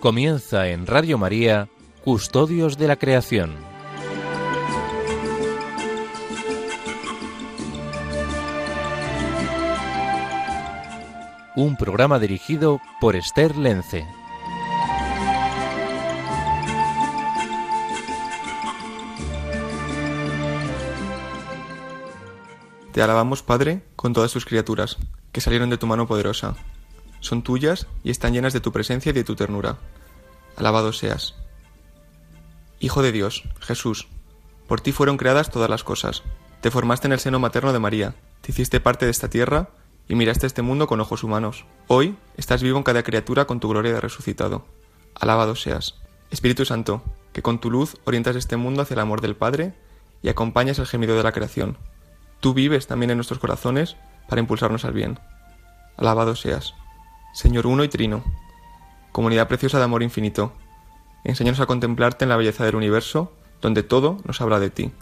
Comienza en Radio María, Custodios de la Creación. Un programa dirigido por Esther Lence. Te alabamos, Padre, con todas tus criaturas, que salieron de tu mano poderosa. Son tuyas y están llenas de tu presencia y de tu ternura. Alabado seas. Hijo de Dios, Jesús, por ti fueron creadas todas las cosas. Te formaste en el seno materno de María, te hiciste parte de esta tierra y miraste este mundo con ojos humanos. Hoy estás vivo en cada criatura con tu gloria de resucitado. Alabado seas. Espíritu Santo, que con tu luz orientas este mundo hacia el amor del Padre y acompañas el gemido de la creación. Tú vives también en nuestros corazones para impulsarnos al bien. Alabado seas. Señor uno y trino, comunidad preciosa de amor infinito, enséñanos a contemplarte en la belleza del universo, donde todo nos habla de ti.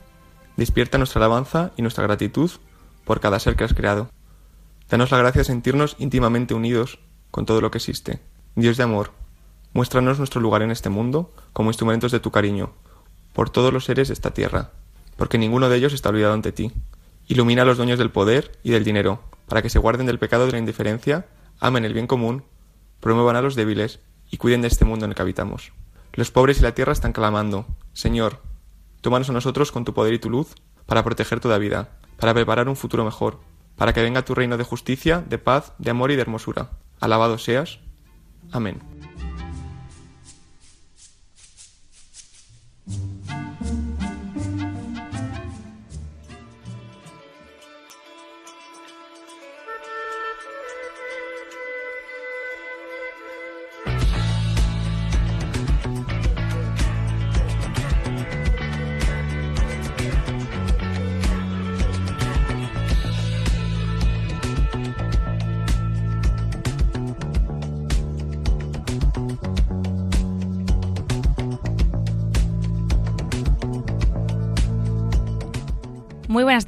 Despierta nuestra alabanza y nuestra gratitud por cada ser que has creado. Danos la gracia de sentirnos íntimamente unidos con todo lo que existe. Dios de amor, muéstranos nuestro lugar en este mundo como instrumentos de tu cariño, por todos los seres de esta tierra, porque ninguno de ellos está olvidado ante ti. Ilumina a los dueños del poder y del dinero, para que se guarden del pecado de la indiferencia, amen el bien común, promuevan a los débiles y cuiden de este mundo en el que habitamos. Los pobres y la tierra están clamando, Señor, tómanos a nosotros con tu poder y tu luz para proteger toda vida, para preparar un futuro mejor, para que venga tu reino de justicia, de paz, de amor y de hermosura. Alabado seas. Amén.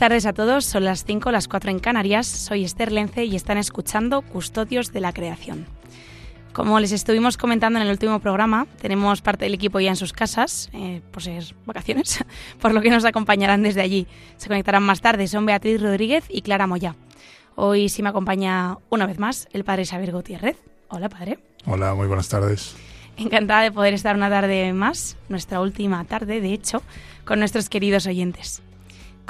Tardes a todos, son las 5, las 4 en Canarias, soy Esther Lence y están escuchando Custodios de la Creación. Como les estuvimos comentando en el último programa, tenemos parte del equipo ya en sus casas, eh, por ser vacaciones, por lo que nos acompañarán desde allí. Se conectarán más tarde, son Beatriz Rodríguez y Clara Moya. Hoy sí me acompaña una vez más el padre Xavier Gutiérrez. Hola, padre. Hola, muy buenas tardes. Encantada de poder estar una tarde más, nuestra última tarde, de hecho, con nuestros queridos oyentes.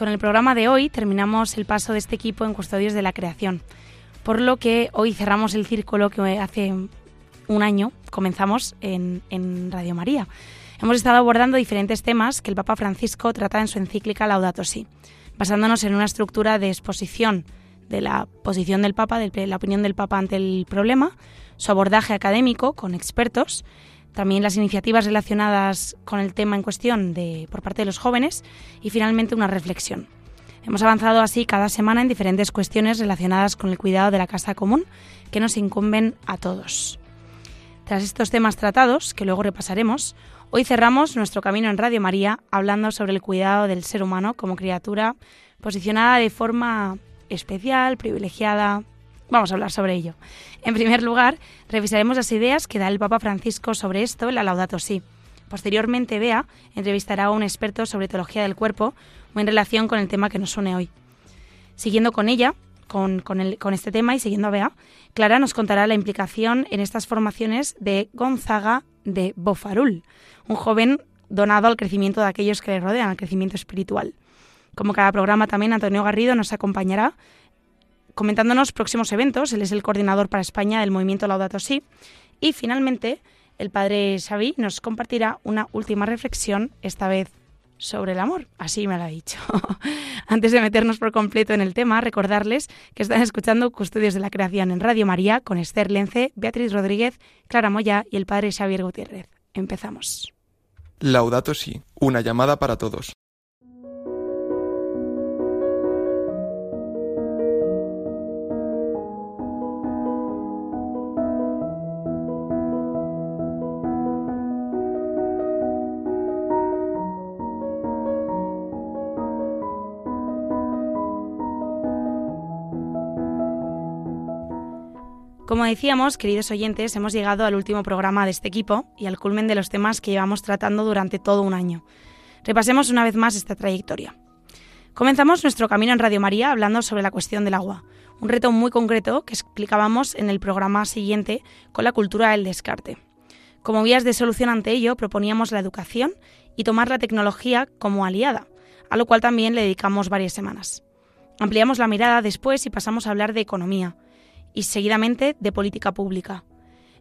Con el programa de hoy terminamos el paso de este equipo en Custodios de la Creación, por lo que hoy cerramos el círculo que hace un año comenzamos en, Radio María. Hemos estado abordando diferentes temas que el Papa Francisco trata en su encíclica Laudato Si, basándonos en una estructura de exposición de la posición del Papa, de la opinión del Papa ante el problema, su abordaje académico con expertos, también las iniciativas relacionadas con el tema en cuestión de, por parte de los jóvenes y finalmente una reflexión. Hemos avanzado así cada semana en diferentes cuestiones relacionadas con el cuidado de la casa común que nos incumben a todos. Tras estos temas tratados, que luego repasaremos, hoy cerramos nuestro camino en Radio María hablando sobre el cuidado del ser humano como criatura posicionada de forma especial, privilegiada, Vamos a hablar sobre ello. En primer lugar, revisaremos las ideas que da el Papa Francisco sobre esto en la Laudato Si. Posteriormente, Bea entrevistará a un experto sobre teología del cuerpo en relación con el tema que nos une hoy. Siguiendo con ella, con, con, este tema y siguiendo a Bea, Clara nos contará la implicación en estas formaciones de Gonzaga de Bofarul, un joven donado al crecimiento de aquellos que le rodean, al crecimiento espiritual. Como cada programa, también Antonio Garrido nos acompañará comentándonos próximos eventos. Él es el coordinador para España del movimiento Laudato Si. Y finalmente, el padre Xavi nos compartirá una última reflexión, esta vez sobre el amor. Así me lo ha dicho. Antes de meternos por completo en el tema, recordarles que están escuchando Custodios de la Creación en Radio María con Esther Lence, Beatriz Rodríguez, Clara Moya y el padre Xavier Gutiérrez. Empezamos. Laudato Si, una llamada para todos. Como decíamos, queridos oyentes, hemos llegado al último programa de este equipo y al culmen de los temas que llevamos tratando durante todo un año. Repasemos una vez más esta trayectoria. Comenzamos nuestro camino en Radio María hablando sobre la cuestión del agua, un reto muy concreto que explicábamos en el programa siguiente con la cultura del descarte. Como vías de solución ante ello proponíamos la educación y tomar la tecnología como aliada, a lo cual también le dedicamos varias semanas. Ampliamos la mirada después y pasamos a hablar de economía y seguidamente de política pública.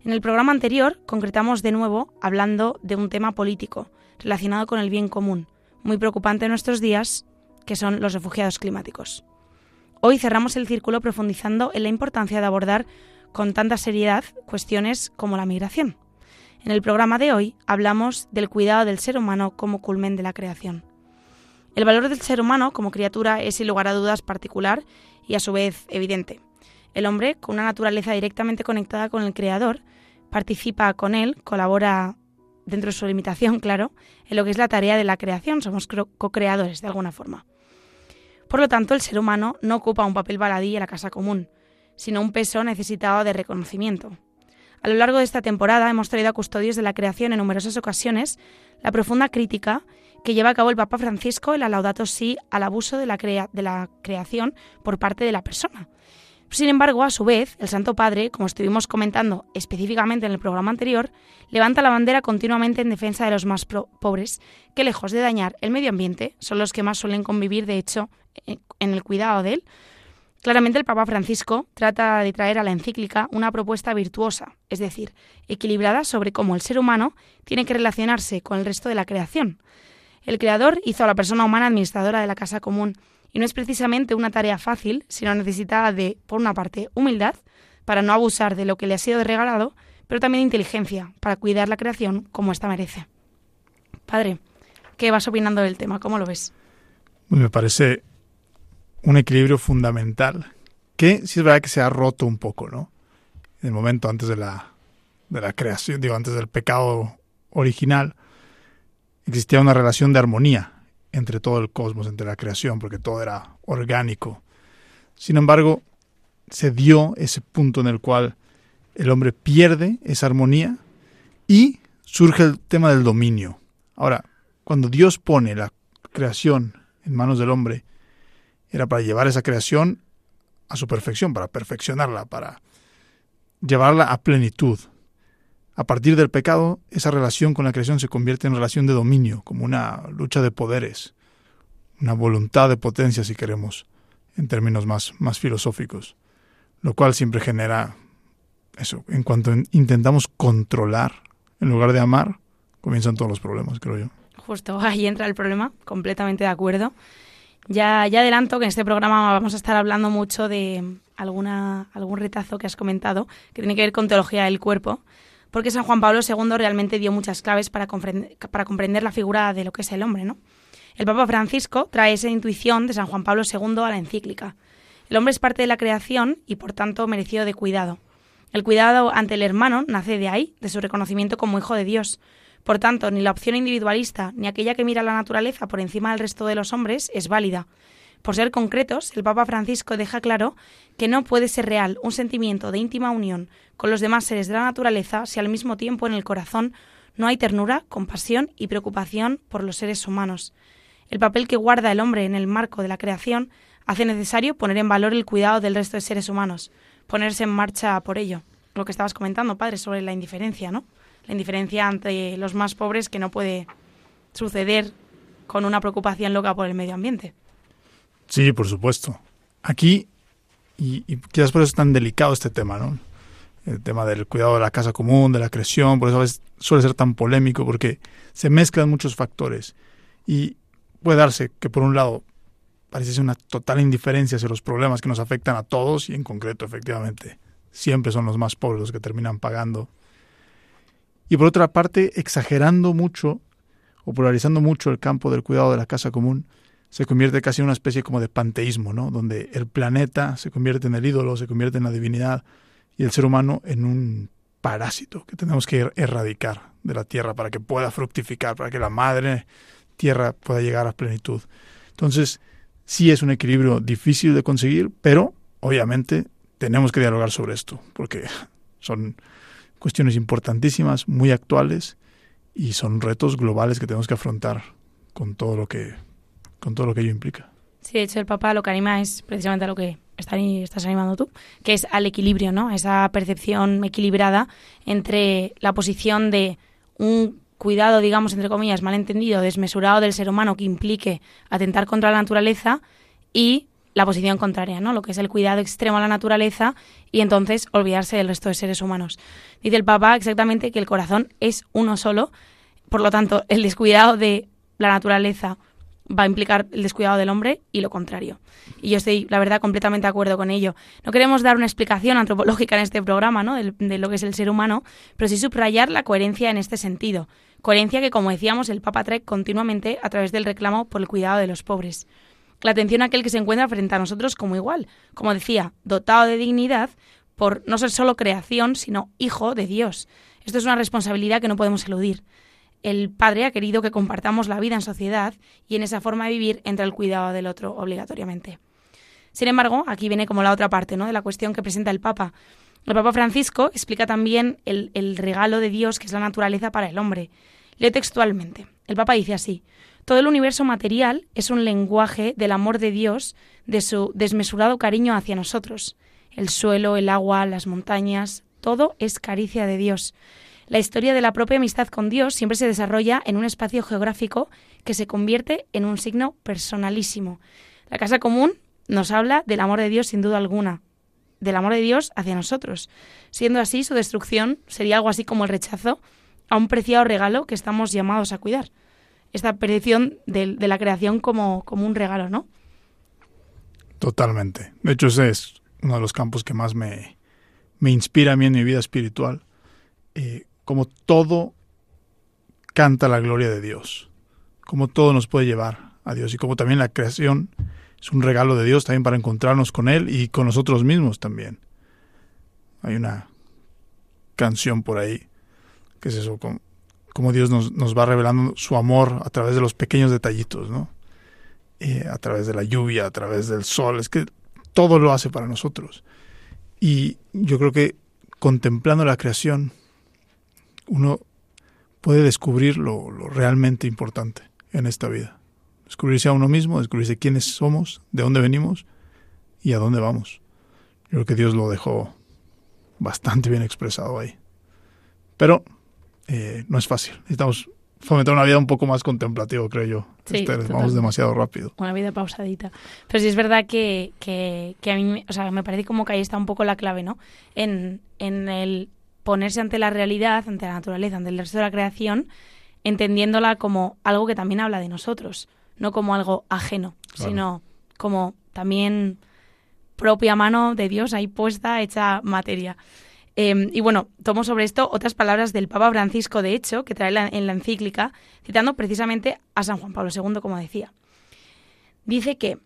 En el programa anterior concretamos de nuevo hablando de un tema político relacionado con el bien común, muy preocupante en nuestros días, que son los refugiados climáticos. Hoy cerramos el círculo profundizando en la importancia de abordar con tanta seriedad cuestiones como la migración. En el programa de hoy hablamos del cuidado del ser humano como culmen de la creación. El valor del ser humano como criatura es sin lugar a dudas particular y a su vez evidente. El hombre, con una naturaleza directamente conectada con el Creador, participa con él, colabora dentro de su limitación, claro, en lo que es la tarea de la creación, somos co-creadores de alguna forma. Por lo tanto, el ser humano no ocupa un papel baladí en la casa común, sino un peso necesitado de reconocimiento. A lo largo de esta temporada hemos traído a custodios de la creación en numerosas ocasiones la profunda crítica que lleva a cabo el Papa Francisco en la Laudato Si al abuso de la, de la creación por parte de la persona. Sin embargo, a su vez, el Santo Padre, como estuvimos comentando específicamente en el programa anterior, levanta la bandera continuamente en defensa de los más pobres, que lejos de dañar el medio ambiente, son los que más suelen convivir, de hecho, en el cuidado de él. Claramente el Papa Francisco trata de traer a la encíclica una propuesta virtuosa, es decir, equilibrada sobre cómo el ser humano tiene que relacionarse con el resto de la creación. El Creador hizo a la persona humana administradora de la casa común, y no es precisamente una tarea fácil, sino necesita de, por una parte, humildad, para no abusar de lo que le ha sido regalado, pero también inteligencia, para cuidar la creación como ésta merece. Padre, ¿qué vas opinando del tema? ¿Cómo lo ves? Me parece un equilibrio fundamental que sí es verdad que se ha roto un poco, ¿no? En el momento antes de la, de la creación, digo, antes del pecado original, existía una relación de armonía entre todo el cosmos, entre la creación, porque todo era orgánico. Sin embargo, se dio ese punto en el cual el hombre pierde esa armonía y surge el tema del dominio. Ahora, cuando Dios pone la creación en manos del hombre, era para llevar esa creación a su perfección, para perfeccionarla, para llevarla a plenitud. A partir del pecado, esa relación con la creación se convierte en relación de dominio, como una lucha de poderes, una voluntad de potencia, si queremos, en términos más, más filosóficos, lo cual siempre genera eso. En cuanto intentamos controlar en lugar de amar, comienzan todos los problemas, creo yo. Justo ahí entra el problema, completamente de acuerdo. Ya, ya adelanto que en este programa vamos a estar hablando mucho de alguna, algún retazo que has comentado que tiene que ver con teología del cuerpo, porque San Juan Pablo II realmente dio muchas claves para comprender, la figura de lo que es el hombre, ¿no? El Papa Francisco trae esa intuición de San Juan Pablo II a la encíclica. El hombre es parte de la creación y por tanto merecido de cuidado. El cuidado ante el hermano nace de ahí, de su reconocimiento como hijo de Dios, por tanto, ni la opción individualista ni aquella que mira la naturaleza por encima del resto de los hombres es válida. Por ser concretos, el Papa Francisco deja claro que no puede ser real un sentimiento de íntima unión con los demás seres de la naturaleza si al mismo tiempo en el corazón no hay ternura, compasión y preocupación por los seres humanos. El papel que guarda el hombre en el marco de la creación hace necesario poner en valor el cuidado del resto de seres humanos, ponerse en marcha por ello. Lo que estabas comentando, padre, sobre la indiferencia, ¿no? la indiferencia entre los más pobres que no puede suceder con una preocupación loca por el medio ambiente. Sí, por supuesto. Aquí, y, quizás por eso es tan delicado este tema, ¿no? El tema del cuidado de la casa común, de la creación, por eso a veces suele ser tan polémico, porque se mezclan muchos factores. Y puede darse que, por un lado, parece una total indiferencia hacia los problemas que nos afectan a todos, y en concreto, efectivamente, siempre son los más pobres los que terminan pagando y por otra parte, exagerando mucho o polarizando mucho el campo del cuidado de la casa común, se convierte casi en una especie como de panteísmo, ¿no? donde el planeta se convierte en el ídolo, se convierte en la divinidad y el ser humano en un parásito que tenemos que erradicar de la tierra para que pueda fructificar, para que la madre tierra pueda llegar a plenitud. Entonces, sí es un equilibrio difícil de conseguir, pero obviamente tenemos que dialogar sobre esto, porque son cuestiones importantísimas, muy actuales y son retos globales que tenemos que afrontar con todo lo que con todo lo que ello implica. Sí, de hecho el Papa lo que anima es precisamente a lo que estás animando tú, que es al equilibrio, ¿no? Esa percepción equilibrada entre la posición de un cuidado, digamos, entre comillas, malentendido, desmesurado del ser humano que implique atentar contra la naturaleza y la posición contraria, ¿no? Lo que es el cuidado extremo a la naturaleza y entonces olvidarse del resto de seres humanos. Dice el Papa exactamente que el corazón es uno solo, por lo tanto, el descuidado de la naturaleza va a implicar el descuidado del hombre y lo contrario. Y yo estoy, la verdad, completamente de acuerdo con ello. No queremos dar una explicación antropológica en este programa, ¿no? De, lo que es el ser humano, pero sí subrayar la coherencia en este sentido. Coherencia que, como decíamos, el Papa trae continuamente a través del reclamo por el cuidado de los pobres. La atención a aquel que se encuentra frente a nosotros como igual, como decía, dotado de dignidad por no ser solo creación, sino hijo de Dios. Esto es una responsabilidad que no podemos eludir el padre ha querido que compartamos la vida en sociedad y en esa forma de vivir entra el cuidado del otro obligatoriamente. Sin embargo, aquí viene como la otra parte ¿no? de la cuestión que presenta el Papa. El Papa Francisco explica también el, el regalo de Dios que es la naturaleza para el hombre. Leo textualmente. El Papa dice así, todo el universo material es un lenguaje del amor de Dios, de su desmesurado cariño hacia nosotros. El suelo, el agua, las montañas, todo es caricia de Dios. La historia de la propia amistad con Dios siempre se desarrolla en un espacio geográfico que se convierte en un signo personalísimo. La casa común nos habla del amor de Dios sin duda alguna, del amor de Dios hacia nosotros. Siendo así, su destrucción sería algo así como el rechazo a un preciado regalo que estamos llamados a cuidar. Esta percepción de, la creación como, como un regalo, ¿no? Totalmente. De hecho, ese es uno de los campos que más me, me inspira a mí en mi vida espiritual. Eh, como todo canta la gloria de Dios, como todo nos puede llevar a Dios y como también la creación es un regalo de Dios también para encontrarnos con Él y con nosotros mismos también. Hay una canción por ahí que es eso, como, Dios nos, nos, va revelando su amor a través de los pequeños detallitos, ¿no? Eh, a través de la lluvia, a través del sol, es que todo lo hace para nosotros. Y yo creo que contemplando la creación, uno puede descubrir lo, realmente importante en esta vida. Descubrirse a uno mismo, descubrirse quiénes somos, de dónde venimos y a dónde vamos. Yo creo que Dios lo dejó bastante bien expresado ahí. Pero eh, no es fácil. Necesitamos fomentar una vida un poco más contemplativa, creo yo. Sí, vamos demasiado rápido. Una vida pausadita. Pero sí es verdad que, que, que a mí o sea, me parece como que ahí está un poco la clave, ¿no? En, en el ponerse ante la realidad, ante la naturaleza, ante el resto de la creación, entendiéndola como algo que también habla de nosotros, no como algo ajeno, sino como también propia mano de Dios ahí puesta, hecha materia. Em, y bueno, tomo sobre esto otras palabras del Papa Francisco, de hecho, que trae en la encíclica, citando precisamente a San Juan Pablo II, como decía. Dice que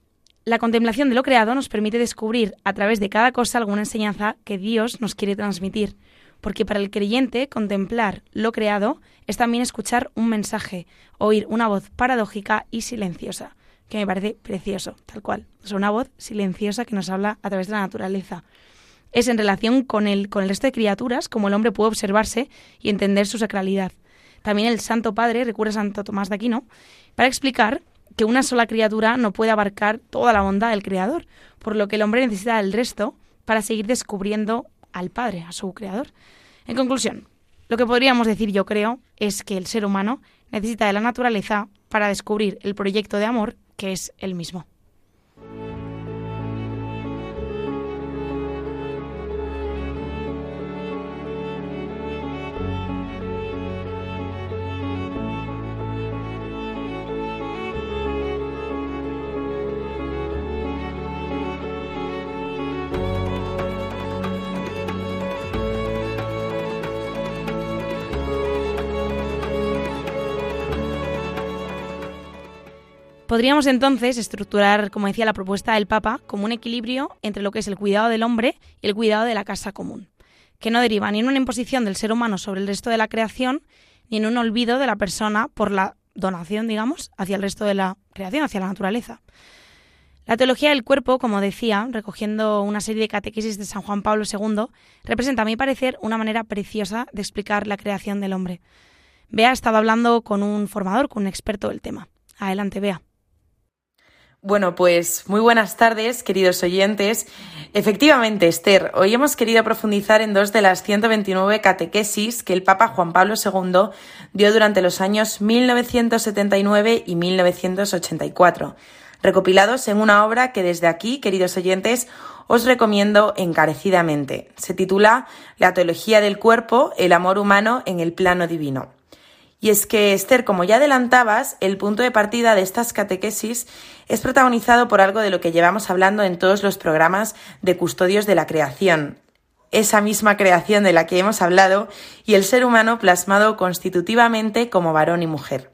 la contemplación de lo creado nos permite descubrir a través de cada cosa alguna enseñanza que Dios nos quiere transmitir, porque para el creyente contemplar lo creado es también escuchar un mensaje, oír una voz paradójica y silenciosa, que me parece precioso, tal cual. Es una voz silenciosa que nos habla a través de la naturaleza. Es en relación con el, con el resto de criaturas como el hombre puede observarse y entender su sacralidad. También el Santo Padre recurre a Santo Tomás de Aquino para explicar que una sola criatura no puede abarcar toda la bondad del Creador, por lo que el hombre necesita del resto para seguir descubriendo al Padre, a su Creador. En conclusión, lo que podríamos decir yo creo es que el ser humano necesita de la naturaleza para descubrir el proyecto de amor que es el mismo. Podríamos entonces estructurar, como decía la propuesta del Papa, como un equilibrio entre lo que es el cuidado del hombre y el cuidado de la casa común, que no deriva ni en una imposición del ser humano sobre el resto de la creación, ni en un olvido de la persona por la donación, digamos, hacia el resto de la creación, hacia la naturaleza. La teología del cuerpo, como decía, recogiendo una serie de catequesis de San Juan Pablo II, representa, a mi parecer, una manera preciosa de explicar la creación del hombre. Bea ha estado hablando con un formador, con un experto del tema. Adelante, Bea. Bueno, pues muy buenas tardes, queridos oyentes. Efectivamente, Esther, hoy hemos querido profundizar en dos de las 129 catequesis que el Papa Juan Pablo II dio durante los años 1979 y 1984 recopilados en una obra que desde aquí, queridos oyentes, os recomiendo encarecidamente. Se titula La teología del cuerpo, el amor humano en el plano divino. Y es que, Esther, como ya adelantabas, el punto de partida de estas catequesis es protagonizado por algo de lo que llevamos hablando en todos los programas de custodios de la creación. Esa misma creación de la que hemos hablado y el ser humano plasmado constitutivamente como varón y mujer.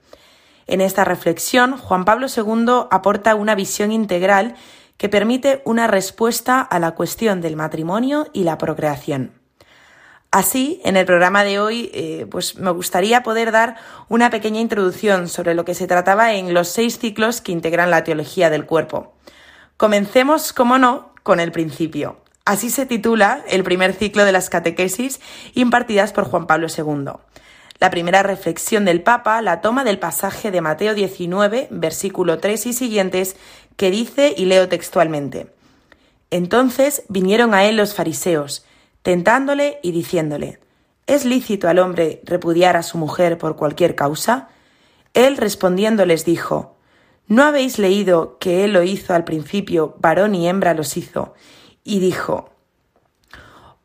En esta reflexión, Juan Pablo II aporta una visión integral que permite una respuesta a la cuestión del matrimonio y la procreación. Así, en el programa de hoy, eh, pues me gustaría poder dar una pequeña introducción sobre lo que se trataba en los seis ciclos que integran la teología del cuerpo. Comencemos, como no, con el principio. Así se titula el primer ciclo de las catequesis impartidas por Juan Pablo II. La primera reflexión del Papa la toma del pasaje de Mateo 19, versículo 3 y siguientes, que dice, y leo textualmente, Entonces vinieron a él los fariseos, tentándole y diciéndole, ¿Es lícito al hombre repudiar a su mujer por cualquier causa? Él respondiendo les dijo, ¿No habéis leído que él lo hizo al principio, varón y hembra los hizo? Y dijo,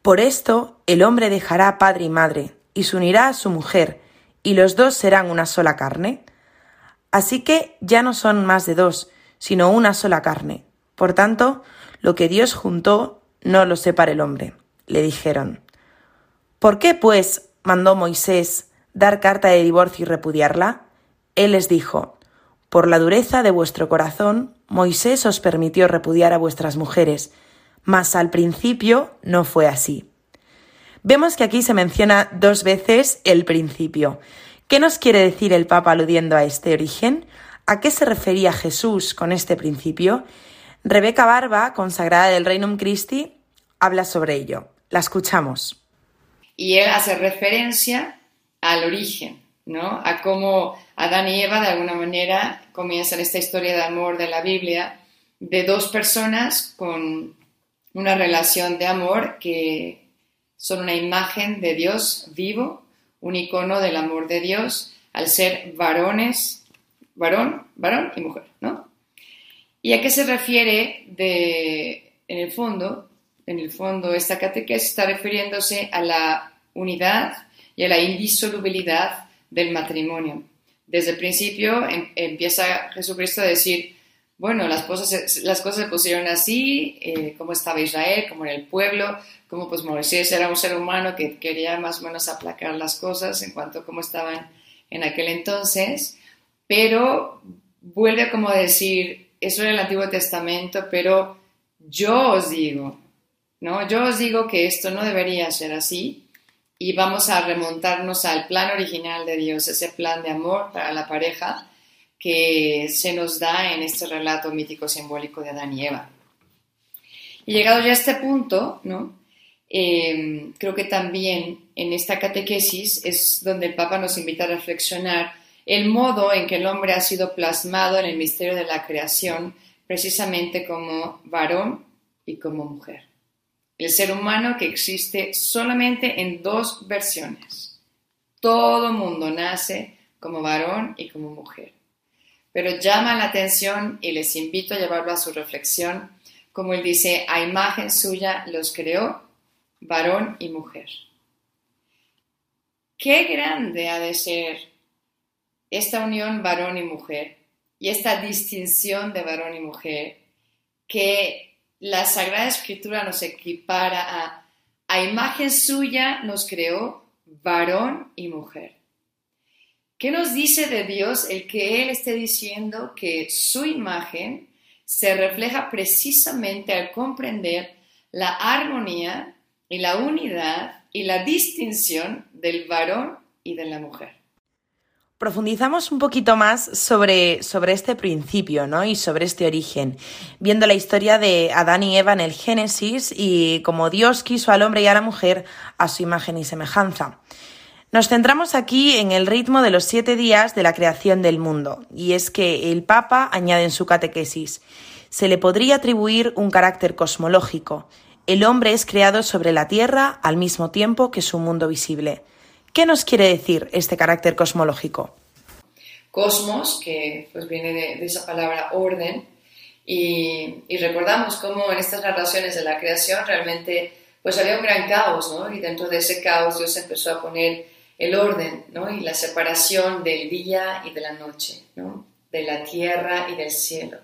Por esto el hombre dejará padre y madre, y se unirá a su mujer, y los dos serán una sola carne. Así que ya no son más de dos, sino una sola carne. Por tanto, lo que Dios juntó, no lo separe el hombre. Le dijeron. ¿Por qué, pues, mandó Moisés dar carta de divorcio y repudiarla? Él les dijo, Por la dureza de vuestro corazón, Moisés os permitió repudiar a vuestras mujeres, mas al principio no fue así. Vemos que aquí se menciona dos veces el principio. ¿Qué nos quiere decir el Papa aludiendo a este origen? ¿A qué se refería Jesús con este principio? Rebeca Barba, consagrada del Reino Christi, habla sobre ello. La escuchamos. Y él hace referencia al origen, ¿no? A cómo Adán y Eva de alguna manera comienzan esta historia de amor de la Biblia de dos personas con una relación de amor que son una imagen de Dios vivo, un icono del amor de Dios, al ser varones, varón, varón y mujer, ¿no? ¿Y a qué se refiere de, en el fondo? En el fondo, esta catequesis está refiriéndose a la unidad y a la indisolubilidad del matrimonio. Desde el principio em, empieza Jesucristo a decir, bueno, las cosas, las cosas se pusieron así, eh, como estaba Israel, como en el pueblo, como pues Moisés era un ser humano que quería más o menos aplacar las cosas en cuanto a cómo estaban en aquel entonces, pero vuelve como a decir, eso era el Antiguo Testamento, pero yo os digo, ¿no? Yo os digo que esto no debería ser así y vamos a remontarnos al plan original de Dios, ese plan de amor para la pareja que se nos da en este relato mítico simbólico de Adán y Eva. Y llegado ya a este punto, ¿no? Em, creo que también en esta catequesis es donde el Papa nos invita a reflexionar el modo en que el hombre ha sido plasmado en el misterio de la creación, precisamente como varón y como mujer. El ser humano que existe solamente en dos versiones. Todo mundo nace como varón y como mujer. Pero llama la atención y les invito a llevarlo a su reflexión, como él dice, a imagen suya los creó varón y mujer. Qué grande ha de ser esta unión varón y mujer y esta distinción de varón y mujer que la Sagrada Escritura nos equipara a, imagen suya nos creó varón y mujer. ¿Qué nos dice de Dios el que Él esté diciendo que su imagen se refleja precisamente al comprender la armonía y la unidad y la distinción del varón y de la mujer. Profundizamos un poquito más sobre, sobre este principio ¿no? y sobre este origen, viendo la historia de Adán y Eva en el Génesis y cómo Dios quiso al hombre y a la mujer a su imagen y semejanza. Nos centramos aquí en el ritmo de los siete días de la creación del mundo, y es que el Papa añade en su catequesis, se le podría atribuir un carácter cosmológico. El hombre es creado sobre la Tierra al mismo tiempo que su mundo visible. ¿Qué nos quiere decir este carácter cosmológico? Cosmos, que pues viene de, esa palabra orden, y, y, recordamos cómo en estas narraciones de la creación realmente pues había un gran caos, ¿no? Y dentro de ese caos Dios empezó a poner el orden ¿no? y la separación del día y de la noche, ¿no? de la tierra y del cielo,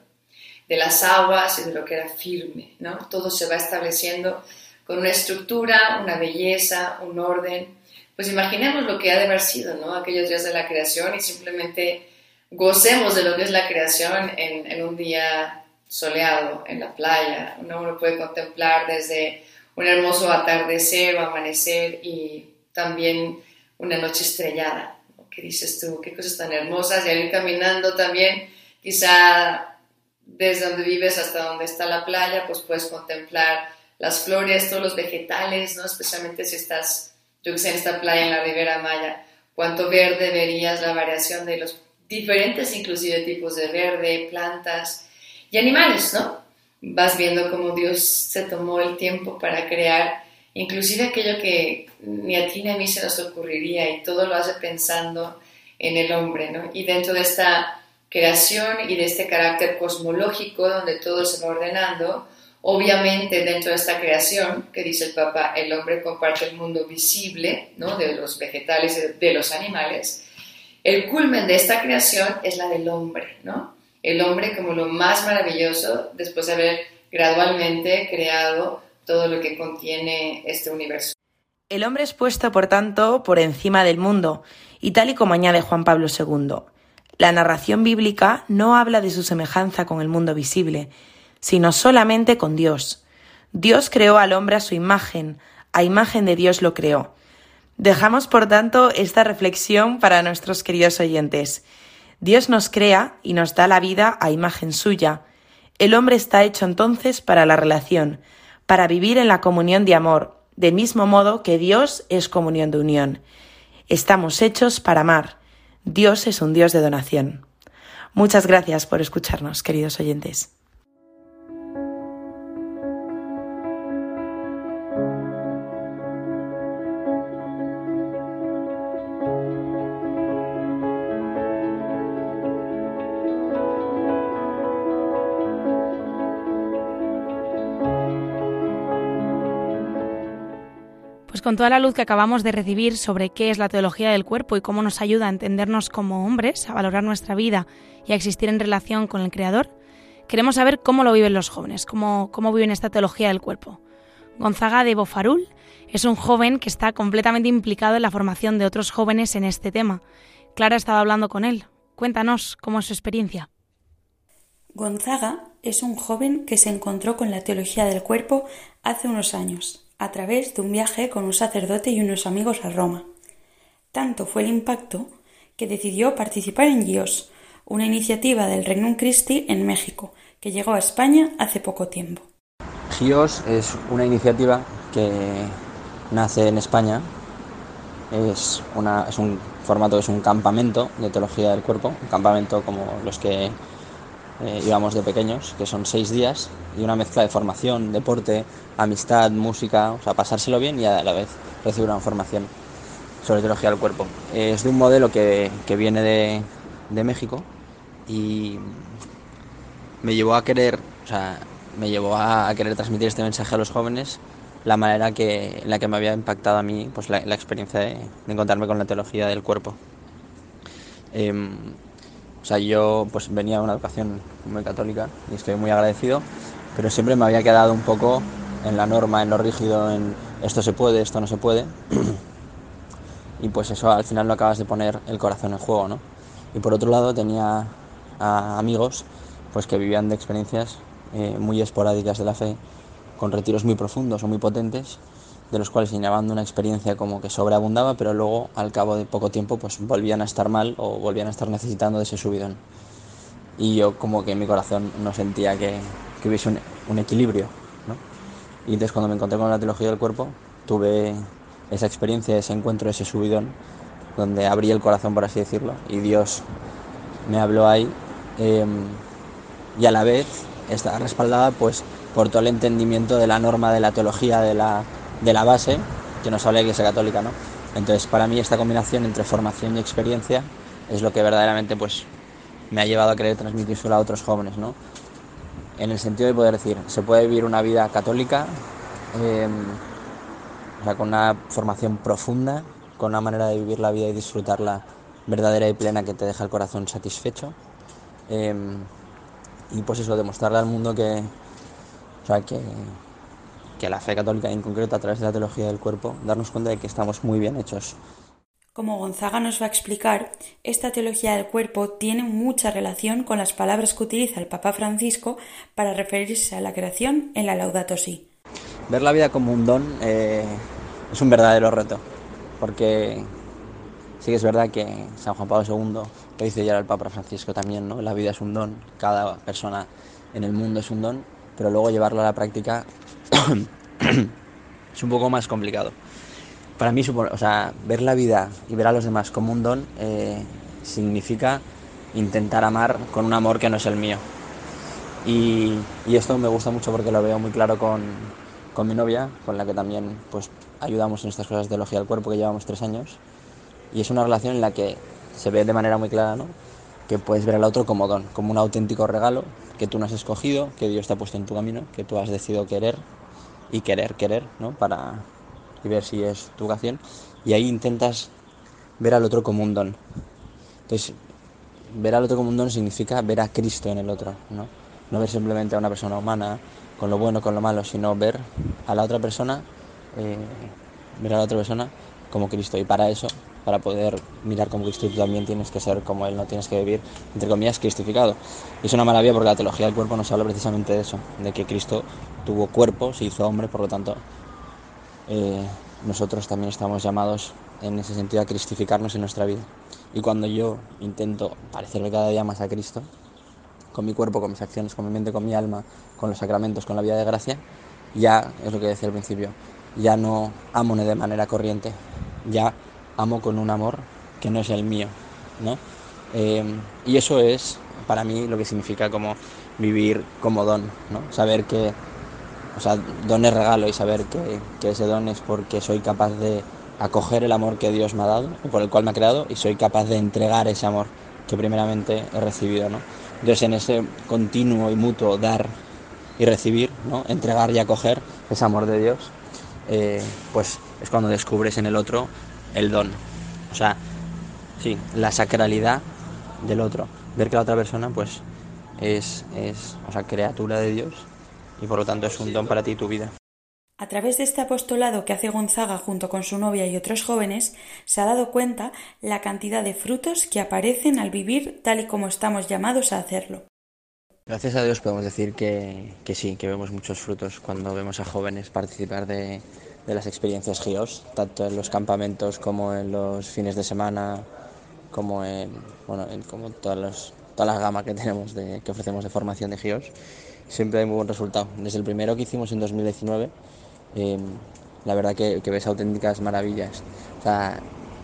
de las aguas y de lo que era firme. ¿no? Todo se va estableciendo con una estructura, una belleza, un orden. Pues imaginemos lo que ha de haber sido ¿no? aquellos días de la creación y simplemente gocemos de lo que es la creación en, un día soleado, en la playa. Uno lo puede contemplar desde un hermoso atardecer o amanecer y también una noche estrellada. ¿Qué dices tú? Qué cosas tan hermosas. Y al ir caminando también, quizá desde donde vives hasta donde está la playa, pues puedes contemplar las flores, todos los vegetales, ¿no? Especialmente si estás, yo que sé, en esta playa en la Ribera Maya, cuánto verde verías, la variación de los diferentes inclusive tipos de verde, plantas y animales, ¿no? Vas viendo cómo Dios se tomó el tiempo para crear inclusive aquello que ni a ti ni a mí se nos ocurriría y todo lo hace pensando en el hombre, ¿no? Y dentro de esta creación y de este carácter cosmológico donde todo se va ordenando, obviamente dentro de esta creación, que dice el Papa, el hombre comparte el mundo visible, ¿no? De los vegetales de los animales, el culmen de esta creación es la del hombre, ¿no? El hombre como lo más maravilloso después de haber gradualmente creado todo lo que contiene este universo. El hombre es puesto, por tanto, por encima del mundo, y tal y como añade Juan Pablo II, la narración bíblica no habla de su semejanza con el mundo visible, sino solamente con Dios. Dios creó al hombre a su imagen, a imagen de Dios lo creó. Dejamos, por tanto, esta reflexión para nuestros queridos oyentes. Dios nos crea y nos da la vida a imagen suya. El hombre está hecho entonces para la relación, para vivir en la comunión de amor, del mismo modo que Dios es comunión de unión. Estamos hechos para amar. Dios es un Dios de donación. Muchas gracias por escucharnos, queridos oyentes. Con toda la luz que acabamos de recibir sobre qué es la teología del cuerpo y cómo nos ayuda a entendernos como hombres, a valorar nuestra vida y a existir en relación con el Creador, queremos saber cómo lo viven los jóvenes, cómo, cómo viven esta teología del cuerpo. Gonzaga de Bofarul es un joven que está completamente implicado en la formación de otros jóvenes en este tema. Clara ha estado hablando con él. Cuéntanos cómo es su experiencia. Gonzaga es un joven que se encontró con la teología del cuerpo hace unos años a través de un viaje con un sacerdote y unos amigos a Roma. Tanto fue el impacto que decidió participar en GIOS, una iniciativa del Regnum Christi en México, que llegó a España hace poco tiempo. GIOS es una iniciativa que nace en España. Es, una, es un formato, es un campamento de teología del cuerpo, un campamento como los que eh, íbamos de pequeños, que son seis días y una mezcla de formación, deporte, amistad, música, o sea, pasárselo bien y a la vez recibir una formación sobre teología del cuerpo. Es de un modelo que, que viene de, de, México y me llevó a querer, o sea, me llevó a, querer transmitir este mensaje a los jóvenes la manera que, en la que me había impactado a mí pues la, experiencia de, encontrarme con la teología del cuerpo. Eh, o sea, yo pues venía de una educación muy católica y estoy muy agradecido, pero siempre me había quedado un poco en la norma, en lo rígido, en esto se puede, esto no se puede. y pues eso al final no acabas de poner el corazón en juego, ¿no? Y por otro lado tenía amigos pues que vivían de experiencias eh, muy esporádicas de la fe, con retiros muy profundos o muy potentes de los cuales llevaban una experiencia como que sobreabundaba, pero luego al cabo de poco tiempo pues volvían a estar mal o volvían a estar necesitando de ese subidón. Y yo como que en mi corazón no sentía que, que hubiese un, equilibrio. ¿no? Y entonces cuando me encontré con la teología del cuerpo, tuve esa experiencia, ese encuentro, ese subidón, donde abrí el corazón, por así decirlo, y Dios me habló ahí. Eh, y a la vez está respaldada pues por todo el entendimiento de la norma de la teología de la, de la base que nos habla la Iglesia Católica, ¿no? Entonces, para mí esta combinación entre formación y experiencia es lo que verdaderamente pues me ha llevado a querer transmitírselo a otros jóvenes, ¿no? En el sentido de poder decir, se puede vivir una vida católica, eh, o sea, con una formación profunda, con una manera de vivir la vida y disfrutarla verdadera y plena que te deja el corazón satisfecho. Eh, y pues eso, demostrarle al mundo que, o sea, que, que la fe católica en concreto a través de la teología del cuerpo, darnos cuenta de que estamos muy bien hechos. Como Gonzaga nos va a explicar, esta teología del cuerpo tiene mucha relación con las palabras que utiliza el Papa Francisco para referirse a la creación en la Laudato Si. Ver la vida como un don eh, es un verdadero reto, porque sí que es verdad que San Juan Pablo II lo dice ya el Papa Francisco también, ¿no? La vida es un don, cada persona en el mundo es un don, pero luego llevarlo a la práctica es un poco más complicado. Para mí, o sea, ver la vida y ver a los demás como un don eh, significa intentar amar con un amor que no es el mío. Y, y, esto me gusta mucho porque lo veo muy claro con, con mi novia, con la que también pues, ayudamos en estas cosas de teología del cuerpo, que llevamos tres años. Y es una relación en la que se ve de manera muy clara ¿no? que puedes ver al otro como don, como un auténtico regalo que tú no has escogido, que Dios te ha puesto en tu camino, que tú has decidido querer y querer, querer, ¿no? Para y ver si es tu vocación. Y ahí intentas ver al otro como un don. Entonces, ver al otro como un don significa ver a Cristo en el otro, ¿no? No ver simplemente a una persona humana con lo bueno, con lo malo, sino ver a la otra persona, eh, ver a la otra persona como Cristo. Y para eso para poder mirar como Cristo tú también tienes que ser como Él, no tienes que vivir, entre comillas, cristificado. Y es una maravilla porque la teología del cuerpo nos habla precisamente de eso, de que Cristo tuvo cuerpo, se hizo hombre, por lo tanto, eh, nosotros también estamos llamados en ese sentido a cristificarnos en nuestra vida. Y cuando yo intento parecerme cada día más a Cristo, con mi cuerpo, con mis acciones, con mi mente, con mi alma, con los sacramentos, con la vida de gracia, ya es lo que decía al principio, ya no amo de manera corriente, ya amo con un amor que no es el mío, ¿no? Eh, y eso es para mí lo que significa como vivir como don, ¿no? Saber que, o sea, don es regalo y saber que, que ese don es porque soy capaz de acoger el amor que Dios me ha dado por el cual me ha creado y soy capaz de entregar ese amor que primeramente he recibido, ¿no? Entonces en ese continuo y mutuo dar y recibir, ¿no? Entregar y acoger ese amor de Dios, eh, pues es cuando descubres en el otro el don. O sea, sí, la sacralidad del otro. Ver que la otra persona, pues, es, es o sea, criatura de Dios y por lo tanto es un don para ti y tu vida. A través de este apostolado que hace Gonzaga junto con su novia y otros jóvenes, se ha dado cuenta la cantidad de frutos que aparecen al vivir tal y como estamos llamados a hacerlo. Gracias a Dios podemos decir que, que sí, que vemos muchos frutos cuando vemos a jóvenes participar de, de las experiencias GIOS, tanto en los campamentos como en los fines de semana, como en, bueno, en como todas los, toda la gama que tenemos de, que ofrecemos de formación de GIOS. Siempre hay muy buen resultado. Desde el primero que hicimos en 2019, eh, la verdad que, ves auténticas maravillas.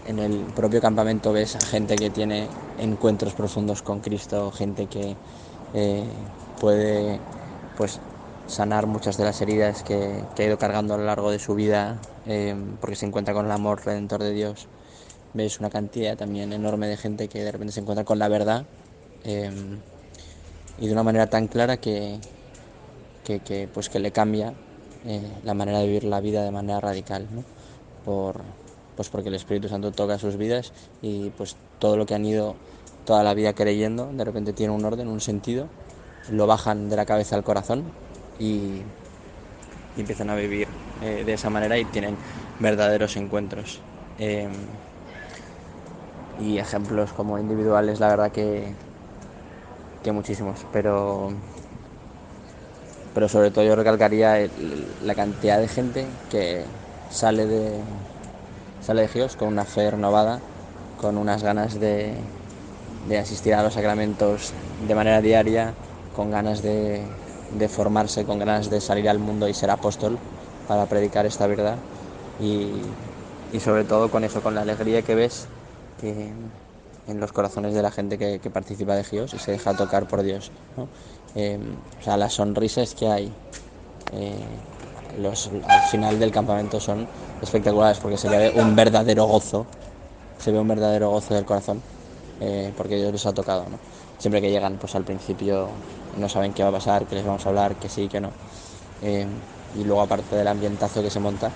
En el propio campamento ves a gente que tiene encuentros profundos con Cristo, gente que eh, puede pues sanar muchas de las heridas que, ha ido cargando a lo largo de su vida eh, porque se encuentra con el amor redentor de Dios. Ves una cantidad también enorme de gente que de repente se encuentra con la verdad eh, y de una manera tan clara que, que, pues que le cambia eh, la manera de vivir la vida de manera radical, ¿no? Por, pues porque el Espíritu Santo toca sus vidas y pues todo lo que han ido toda la vida creyendo de repente tiene un orden, un sentido, lo bajan de la cabeza al corazón y, empiezan a vivir eh, de esa manera y tienen verdaderos encuentros. Eh, y ejemplos como individuales, la verdad que, que muchísimos, pero, pero sobre todo yo recalcaría la cantidad de gente que, sale de, sale de Gios con una fe renovada, con unas ganas de, de asistir a los sacramentos de manera diaria, con ganas de, de, formarse, con ganas de salir al mundo y ser apóstol para predicar esta verdad. Y, y sobre todo con eso, con la alegría que ves que en los corazones de la gente que, participa de Gios y se deja tocar por Dios. Eh, o sea, las sonrisas que hay eh, los, al final del campamento son espectaculares porque se ve un verdadero gozo, se ve un verdadero gozo del corazón eh, porque Dios les ha tocado. Siempre que llegan, pues al principio no saben qué va a pasar, qué les vamos a hablar, que sí, que no. Y luego aparte del ambientazo que se monta,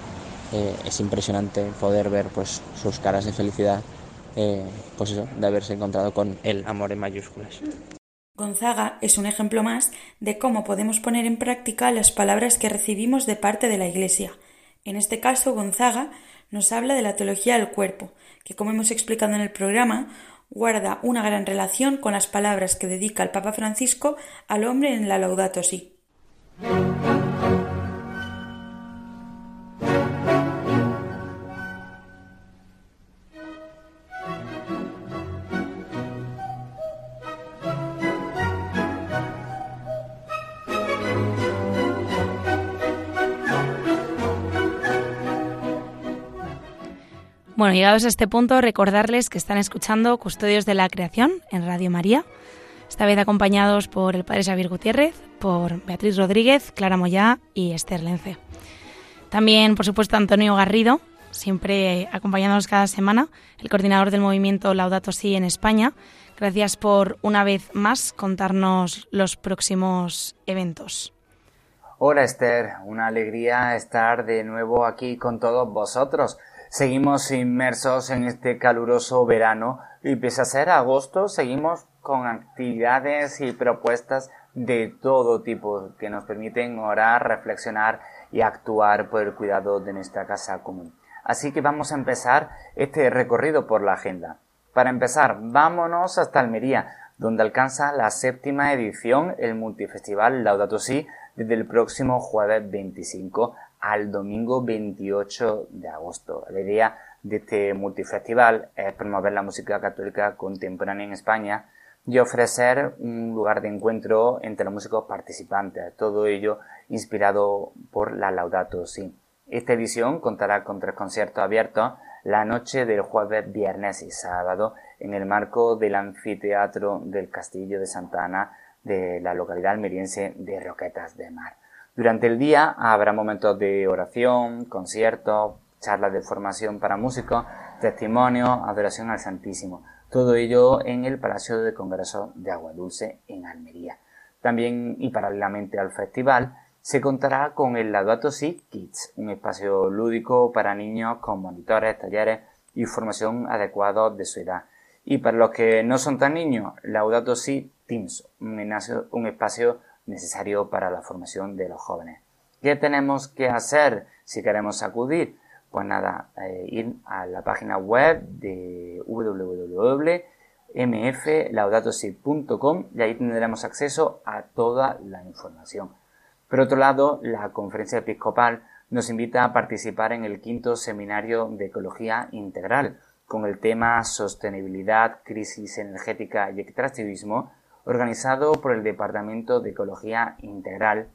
es impresionante poder ver pues sus caras de felicidad, eh, pues eso, de haberse encontrado con el amor en mayúsculas. Gonzaga es un ejemplo más de cómo podemos poner en práctica las palabras que recibimos de parte de la Iglesia. En este caso, Gonzaga nos habla de la teología del cuerpo, que como hemos explicado en el programa, guarda una gran relación con las palabras que dedica el Papa Francisco al hombre en la Laudato Si. Bueno, llegados a este punto, recordarles que están escuchando Custodios de la Creación en Radio María, esta vez acompañados por el Padre Xavier Gutiérrez, por Beatriz Rodríguez, Clara Moyá y Esther Lence. También, por supuesto, Antonio Garrido, siempre acompañándonos cada semana, el coordinador del movimiento Laudato Si en España. Gracias por una vez más contarnos los próximos eventos. Hola Esther, una alegría estar de nuevo aquí con todos vosotros. Seguimos inmersos en este caluroso verano y pese a ser agosto, seguimos con actividades y propuestas de todo tipo que nos permiten orar, reflexionar y actuar por el cuidado de nuestra casa común. Así que vamos a empezar este recorrido por la agenda. Para empezar, vámonos hasta Almería, donde alcanza la séptima edición el multifestival Laudato Si desde el próximo jueves 25 al domingo 28 de agosto. La idea de este multifestival es promover la música católica contemporánea en España y ofrecer un lugar de encuentro entre los músicos participantes, todo ello inspirado por la Laudato Si. Esta edición contará con tres conciertos abiertos la noche del jueves, viernes y sábado en el marco del anfiteatro del Castillo de Santa Ana de la localidad almeriense de Roquetas de Mar. Durante el día habrá momentos de oración, conciertos, charlas de formación para músicos, testimonios, adoración al Santísimo. Todo ello en el Palacio de Congreso de Agua Dulce en Almería. También y paralelamente al festival se contará con el Laudato Si Kids, un espacio lúdico para niños con monitores, talleres y formación adecuados de su edad. Y para los que no son tan niños, Laudato Si Teams, un espacio necesario para la formación de los jóvenes. ¿Qué tenemos que hacer si queremos acudir? Pues nada, eh, ir a la página web de www.mflaudatosi.com y ahí tendremos acceso a toda la información. Por otro lado, la conferencia episcopal nos invita a participar en el quinto seminario de ecología integral con el tema sostenibilidad, crisis energética y extractivismo organizado por el Departamento de Ecología Integral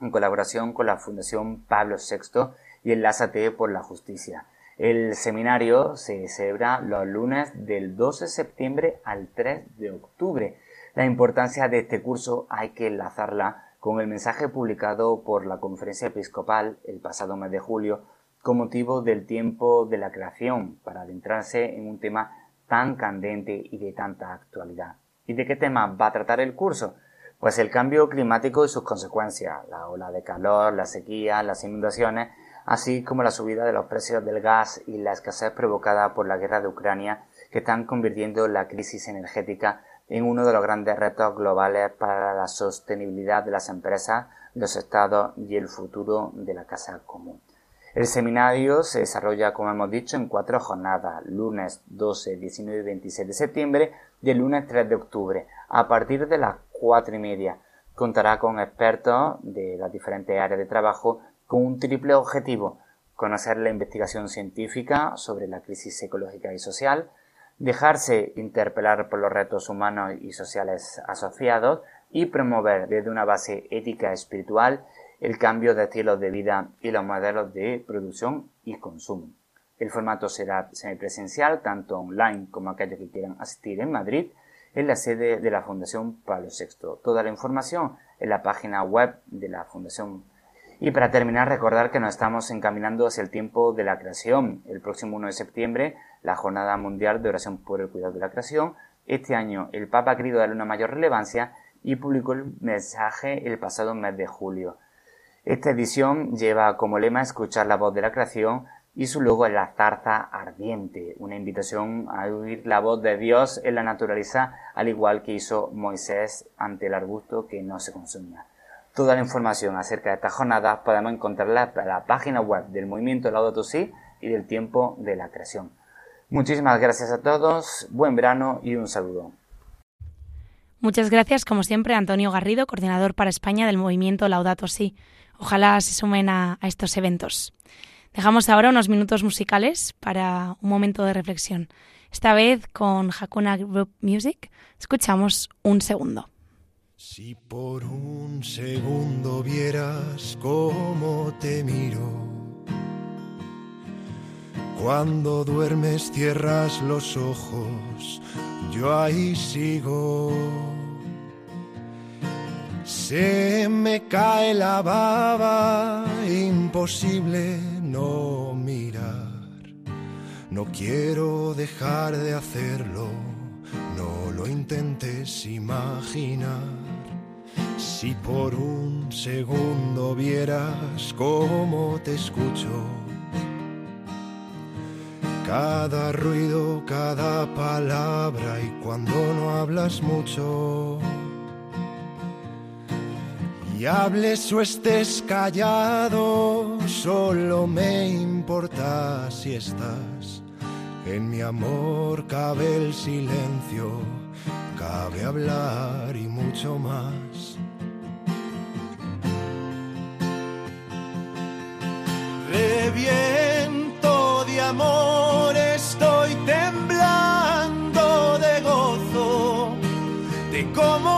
en colaboración con la Fundación Pablo VI y el Lázate por la Justicia. El seminario se celebra los lunes del 12 de septiembre al 3 de octubre. La importancia de este curso hay que enlazarla con el mensaje publicado por la Conferencia Episcopal el pasado mes de julio con motivo del tiempo de la creación para adentrarse en un tema tan candente y de tanta actualidad. ¿Y de qué tema va a tratar el curso? Pues el cambio climático y sus consecuencias, la ola de calor, la sequía, las inundaciones, así como la subida de los precios del gas y la escasez provocada por la guerra de Ucrania, que están convirtiendo la crisis energética en uno de los grandes retos globales para la sostenibilidad de las empresas, los estados y el futuro de la casa común. El seminario se desarrolla, como hemos dicho, en cuatro jornadas, lunes 12, 19 y 26 de septiembre y el lunes 3 de octubre, a partir de las cuatro y media. Contará con expertos de las diferentes áreas de trabajo con un triple objetivo, conocer la investigación científica sobre la crisis ecológica y social, dejarse interpelar por los retos humanos y sociales asociados y promover desde una base ética espiritual el cambio de estilos de vida y los modelos de producción y consumo. El formato será semipresencial, tanto online como aquellos que quieran asistir en Madrid, en la sede de la Fundación Pablo VI. Toda la información en la página web de la Fundación. Y para terminar, recordar que nos estamos encaminando hacia el tiempo de la creación. El próximo 1 de septiembre, la Jornada Mundial de Oración por el Cuidado de la Creación. Este año, el Papa ha querido darle una mayor relevancia y publicó el mensaje el pasado mes de julio. Esta edición lleva como lema escuchar la voz de la creación y su logo es la zarza ardiente, una invitación a oír la voz de Dios en la naturaleza, al igual que hizo Moisés ante el arbusto que no se consumía. Toda la información acerca de esta jornada podemos encontrarla en la página web del movimiento Laudato Si y del tiempo de la creación. Muchísimas gracias a todos, buen verano y un saludo. Muchas gracias, como siempre, Antonio Garrido, coordinador para España del movimiento Laudato Si. Ojalá se sumen a, estos eventos. Dejamos ahora unos minutos musicales para un momento de reflexión. Esta vez con Hakuna Group Music. Escuchamos un segundo. Si por un segundo vieras cómo te miro, cuando duermes cierras los ojos yo ahí sigo. Se me cae la baba, imposible no mirar. No quiero dejar de hacerlo, no lo intentes imaginar. Si por un segundo vieras cómo te escucho cada ruido, cada palabra y cuando no hablas mucho. Y hables o estés callado, solo me importa si estás. En mi amor cabe el silencio, cabe hablar y mucho más. Reviento de amor como con la mirada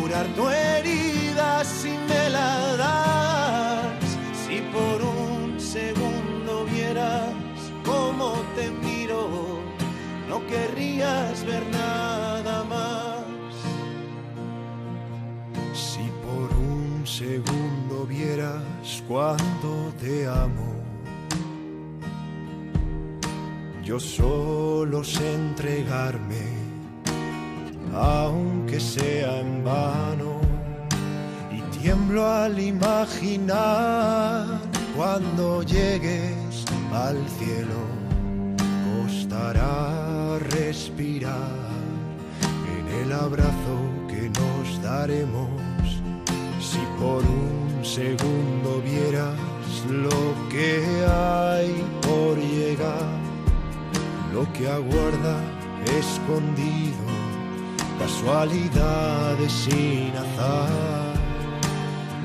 curar tu herida si me la das. Si por un segundo vieras cómo te miro, no querrías ver nada más. Si por un segundo vieras cuánto te amo. Yo solo sé entregarme aunque sea en vano. Y tiemblo al imaginar cuando llegues al cielo, costará respirar en el abrazo que nos daremos. Si por un segundo vieras lo que hay por llegar, lo que aguarda escondido casualidades sin azar.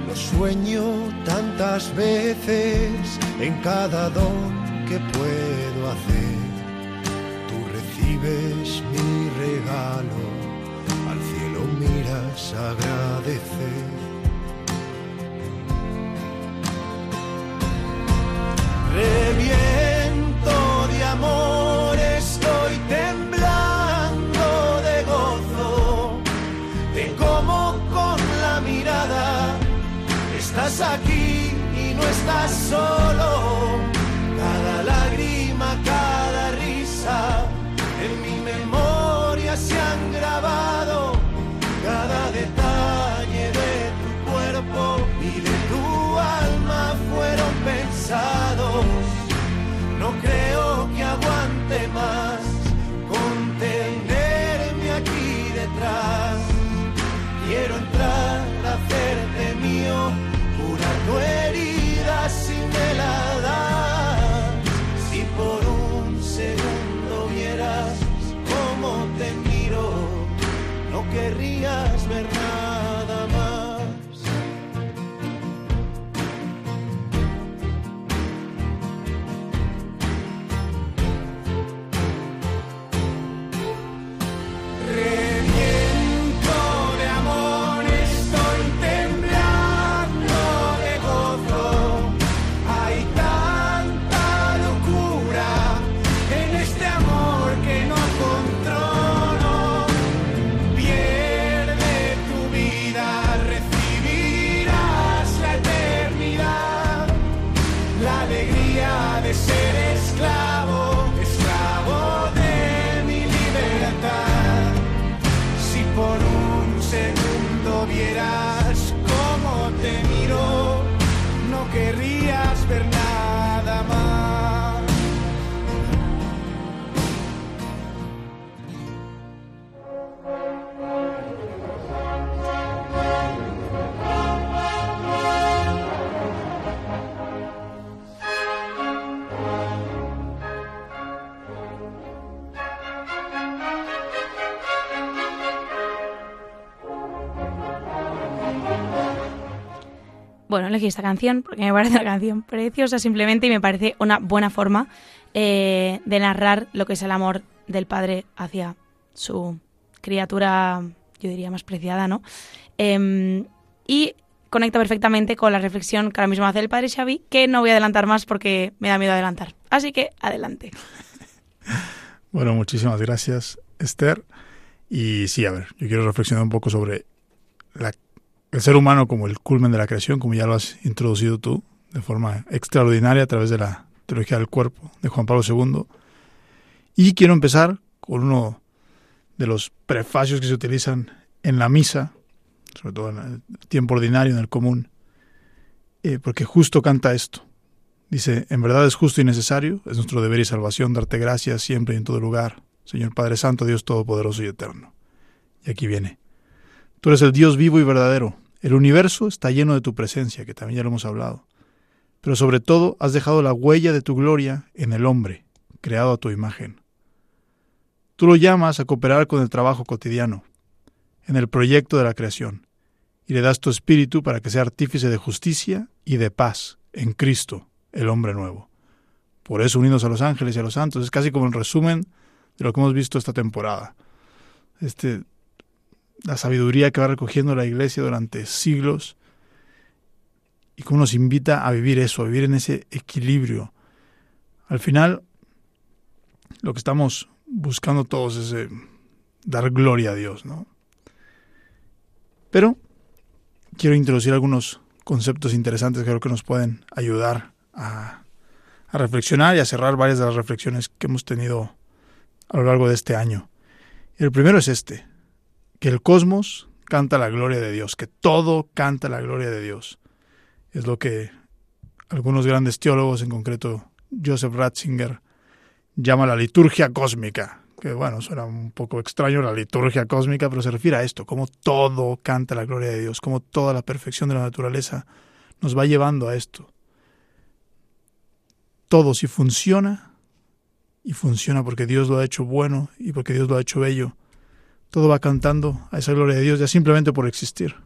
Lo sueño tantas veces en cada don que puedo hacer. Tú recibes mi regalo, al cielo miras agradecer. Reviento de amor, aquí y no estás solo. Bueno, elegí esta canción porque me parece una canción preciosa simplemente y me parece una buena forma eh, de narrar lo que es el amor del padre hacia su criatura, yo diría más preciada, ¿no? Em, y conecta perfectamente con la reflexión que ahora mismo hace el padre Xavi, que no voy a adelantar más porque me da miedo adelantar. Así que adelante. Bueno, muchísimas gracias, Esther. Y sí, a ver, yo quiero reflexionar un poco sobre el ser humano como el culmen de la creación, como ya lo has introducido tú, de forma extraordinaria a través de la teología del cuerpo de Juan Pablo II. Y quiero empezar con uno de los prefacios que se utilizan en la misa, sobre todo en el tiempo ordinario, en el común, eh, porque justo canta esto. Dice, en verdad es justo y necesario, es nuestro deber y salvación darte gracias siempre y en todo lugar, Señor Padre Santo, Dios Todopoderoso y Eterno. Y aquí viene. Tú eres el Dios vivo y verdadero. El universo está lleno de tu presencia, que también ya lo hemos hablado. Pero sobre todo has dejado la huella de tu gloria en el hombre, creado a tu imagen. Tú lo llamas a cooperar con el trabajo cotidiano, en el proyecto de la creación, y le das tu espíritu para que sea artífice de justicia y de paz en Cristo, el hombre nuevo. Por eso unidos a los ángeles y a los santos, es casi como el resumen de lo que hemos visto esta temporada. Este, la sabiduría que va recogiendo la iglesia durante siglos y cómo nos invita a vivir eso, a vivir en ese equilibrio. Al final, lo que estamos buscando todos es eh, dar gloria a Dios, ¿no? Pero quiero introducir algunos conceptos interesantes que creo que nos pueden ayudar a, a reflexionar y a cerrar varias de las reflexiones que hemos tenido a lo largo de este año. El primero es este, que el cosmos canta la gloria de Dios, que todo canta la gloria de Dios. Es lo que algunos grandes teólogos, en concreto Joseph Ratzinger, llama la liturgia cósmica, que bueno, suena un poco extraño la liturgia cósmica, pero se refiere a esto, como todo canta la gloria de Dios, como toda la perfección de la naturaleza nos va llevando a esto. Todo si funciona, y funciona porque Dios lo ha hecho bueno y porque Dios lo ha hecho bello, todo va cantando a esa gloria de Dios ya simplemente por existir.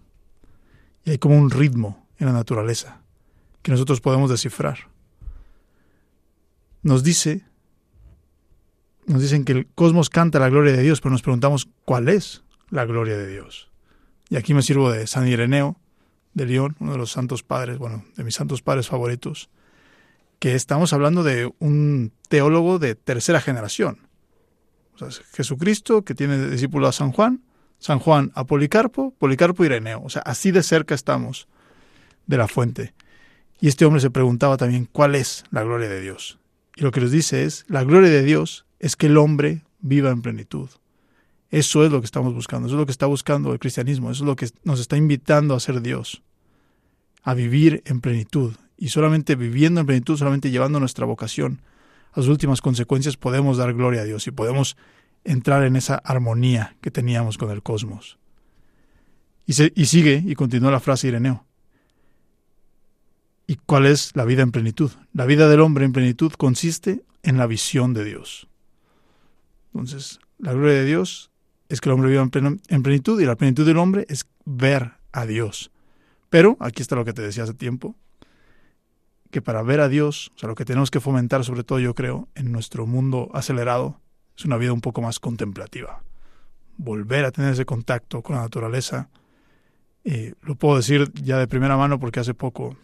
Y hay como un ritmo en la naturaleza que nosotros podemos descifrar. Nos dice nos dicen que el cosmos canta la gloria de Dios, pero nos preguntamos cuál es la gloria de Dios. Y aquí me sirvo de San Ireneo de León, uno de los santos padres, bueno, de mis santos padres favoritos, que estamos hablando de un teólogo de tercera generación. O sea, Jesucristo, que tiene discípulo a San Juan, San Juan a Policarpo, Policarpo a Ireneo. O sea, así de cerca estamos de la fuente. Y este hombre se preguntaba también cuál es la gloria de Dios. Y lo que les dice es, la gloria de Dios es que el hombre viva en plenitud. Eso es lo que estamos buscando, eso es lo que está buscando el cristianismo, eso es lo que nos está invitando a ser Dios, a vivir en plenitud. Y solamente viviendo en plenitud, solamente llevando nuestra vocación sus últimas consecuencias, podemos dar gloria a Dios y podemos entrar en esa armonía que teníamos con el cosmos. Y, y sigue y continúa la frase Ireneo. ¿Y cuál es la vida en plenitud? La vida del hombre en plenitud consiste en la visión de Dios. Entonces, la gloria de Dios es que el hombre viva en, plenitud y la plenitud del hombre es ver a Dios. Pero, aquí está lo que te decía hace tiempo, que para ver a Dios, o sea, lo que tenemos que fomentar, sobre todo yo creo, en nuestro mundo acelerado, es una vida un poco más contemplativa. Volver a tener ese contacto con la naturaleza. Eh, lo puedo decir ya de primera mano porque hace poco,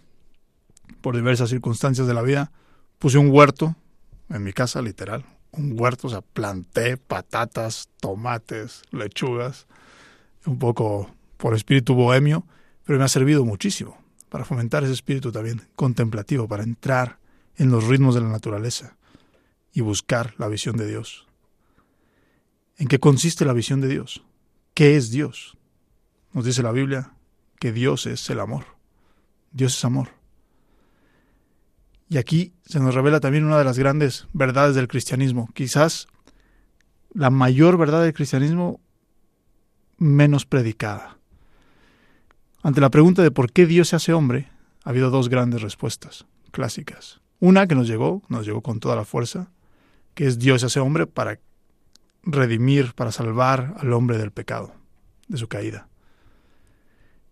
por diversas circunstancias de la vida, puse un huerto en mi casa, literal, un huerto, o sea, planté patatas, tomates, lechugas, un poco por espíritu bohemio, pero me ha servido muchísimo para fomentar ese espíritu también contemplativo, para entrar en los ritmos de la naturaleza y buscar la visión de Dios. ¿En qué consiste la visión de Dios? ¿Qué es Dios? Nos dice la Biblia que Dios es el amor. Dios es amor. Y aquí se nos revela también una de las grandes verdades del cristianismo, quizás la mayor verdad del cristianismo menos predicada. Ante la pregunta de por qué Dios se hace hombre, ha habido dos grandes respuestas clásicas. Una que nos llegó, nos llegó con toda la fuerza, que es Dios se hace hombre para redimir, para salvar al hombre del pecado, de su caída.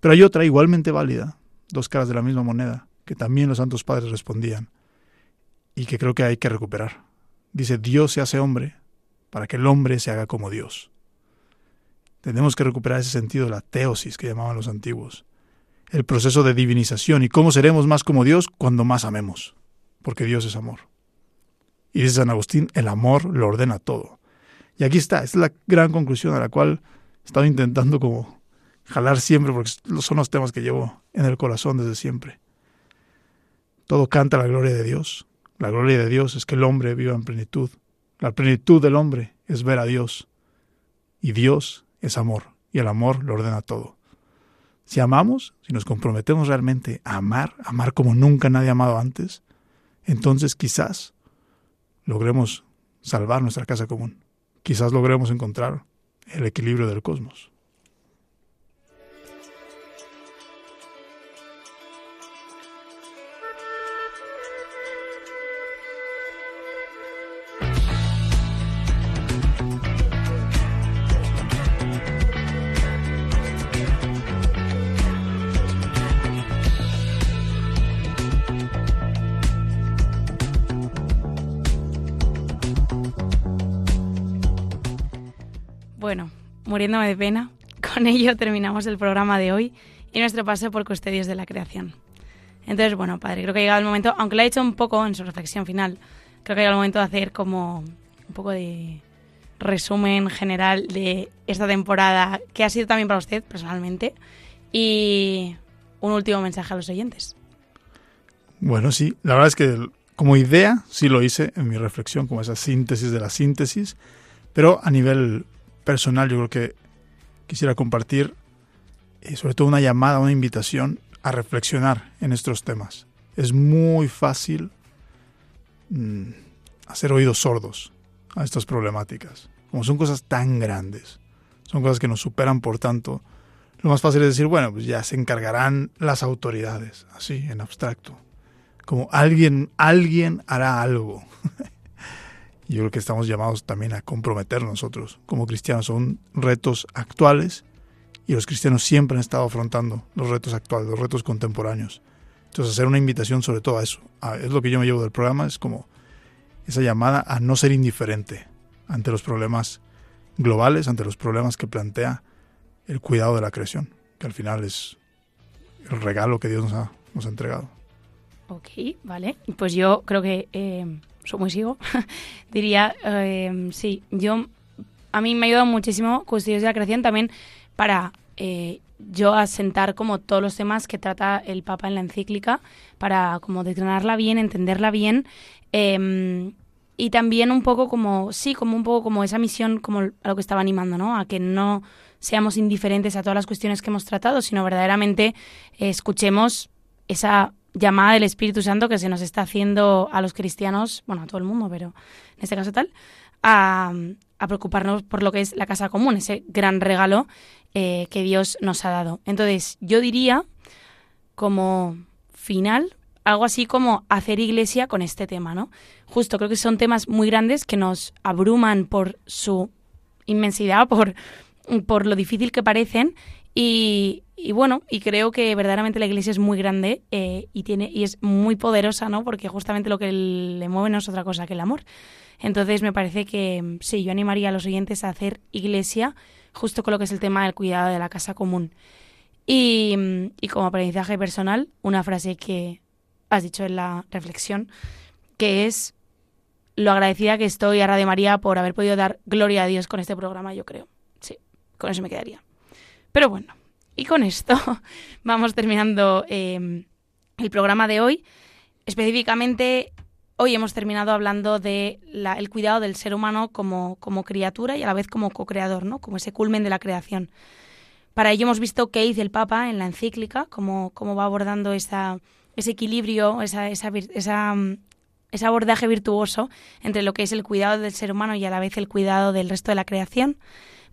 Pero hay otra igualmente válida, dos caras de la misma moneda, que también los santos padres respondían y que creo que hay que recuperar. Dice, Dios se hace hombre para que el hombre se haga como Dios. Tenemos que recuperar ese sentido de la teosis que llamaban los antiguos, el proceso de divinización y cómo seremos más como Dios cuando más amemos, porque Dios es amor. Y dice San Agustín, el amor lo ordena todo. Y aquí está, es la gran conclusión a la cual he estado intentando como jalar siempre, porque son los temas que llevo en el corazón desde siempre. Todo canta la gloria de Dios. La gloria de Dios es que el hombre viva en plenitud. La plenitud del hombre es ver a Dios. Y Dios es amor, y el amor lo ordena todo. Si amamos, si nos comprometemos realmente a amar, amar como nunca nadie ha amado antes, entonces quizás logremos salvar nuestra casa común. Quizás logremos encontrar el equilibrio del cosmos. Muriéndome de pena, con ello terminamos el programa de hoy y nuestro paso por Custodios de la Creación. Entonces, bueno, padre, creo que ha llegado el momento, aunque lo ha hecho un poco en su reflexión final, creo que ha llegado el momento de hacer como un poco de resumen general de esta temporada que ha sido también para usted personalmente y un último mensaje a los oyentes. Bueno, sí, la verdad es que como idea sí lo hice en mi reflexión, como esa síntesis de la síntesis, pero a nivel personal yo creo que quisiera compartir eh, sobre todo una llamada, una invitación a reflexionar en estos temas. Es muy fácil mm, hacer oídos sordos a estas problemáticas. Como son cosas tan grandes, son cosas que nos superan por tanto, lo más fácil es decir, bueno, pues ya se encargarán las autoridades, así, en abstracto. Como alguien, alguien hará algo. yo creo que estamos llamados también a comprometer nosotros como cristianos. Son retos actuales y los cristianos siempre han estado afrontando los retos actuales, los retos contemporáneos. Entonces hacer una invitación sobre todo a eso. es lo que yo me llevo del programa, es como esa llamada a no ser indiferente ante los problemas globales, ante los problemas que plantea el cuidado de la creación, que al final es el regalo que Dios nos ha, nos ha entregado. Ok, vale. Pues yo creo que eh, muy sigo, diría, eh, sí, yo, a mí me ha ayudado muchísimo Custodios de la Creación también para eh, yo asentar como todos los temas que trata el Papa en la encíclica, para como desgranarla bien, entenderla bien, em, y también un poco como, sí, como un poco como esa misión, como a lo que estaba animando, ¿no? A que no seamos indiferentes a todas las cuestiones que hemos tratado, sino verdaderamente escuchemos esa llamada del Espíritu Santo que se nos está haciendo a los cristianos, bueno, a todo el mundo, pero en este caso tal, a, preocuparnos por lo que es la casa común, ese gran regalo eh, que Dios nos ha dado. Entonces, yo diría como final algo así como hacer iglesia con este tema, ¿no? Justo creo que son temas muy grandes que nos abruman por su inmensidad, por, por lo difícil que parecen y, y bueno, y creo que verdaderamente la iglesia es muy grande eh, y tiene y es muy poderosa, ¿no? Porque justamente lo que le mueve no es otra cosa que el amor. Entonces me parece que sí, yo animaría a los oyentes a hacer iglesia justo con lo que es el tema del cuidado de la casa común. Y, y como aprendizaje personal, una frase que has dicho en la reflexión, que es lo agradecida que estoy a Radio María por haber podido dar gloria a Dios con este programa, yo creo. Sí, con eso me quedaría. Pero bueno, y con esto vamos terminando em, el programa de hoy. Específicamente, hoy hemos terminado hablando de el cuidado del ser humano como, como criatura y a la vez como co-creador, ¿no? como ese culmen de la creación. Para ello hemos visto qué dice el Papa en la encíclica, cómo, cómo va abordando esa, ese equilibrio, esa, esa, esa, ese abordaje virtuoso entre lo que es el cuidado del ser humano y a la vez el cuidado del resto de la creación.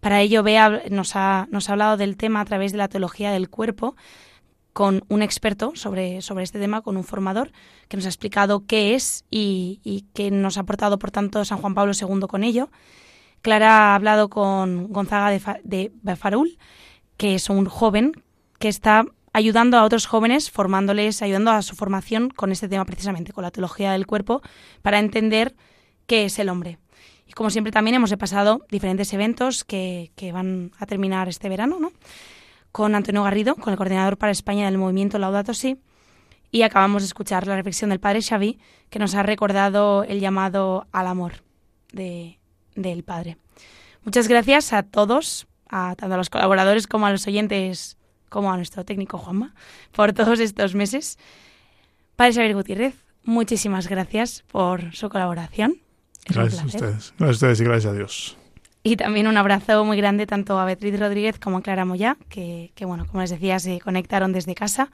Para ello, Bea nos ha, nos ha hablado del tema a través de la teología del cuerpo con un experto sobre, sobre este tema, con un formador, que nos ha explicado qué es y, y qué nos ha aportado, por tanto, San Juan Pablo II con ello. Clara ha hablado con Gonzaga de, de Farul, que es un joven que está ayudando a otros jóvenes, formándoles, ayudando a su formación con este tema precisamente, con la teología del cuerpo, para entender qué es el hombre. Y como siempre también hemos pasado diferentes eventos que, que van a terminar este verano, ¿no? Con Antonio Garrido, con el coordinador para España del movimiento Laudato Si, y acabamos de escuchar la reflexión del padre Xavi, que nos ha recordado el llamado al amor de, del padre. Muchas gracias a todos, a tanto a los colaboradores como a los oyentes, como a nuestro técnico Juanma, por todos estos meses. Padre Xavier Gutiérrez, muchísimas gracias por su colaboración. Gracias a ustedes. Gracias a ustedes y gracias a Dios. Y también un abrazo muy grande tanto a Beatriz Rodríguez como a Clara Moya, que, que, bueno, como les decía, se conectaron desde casa.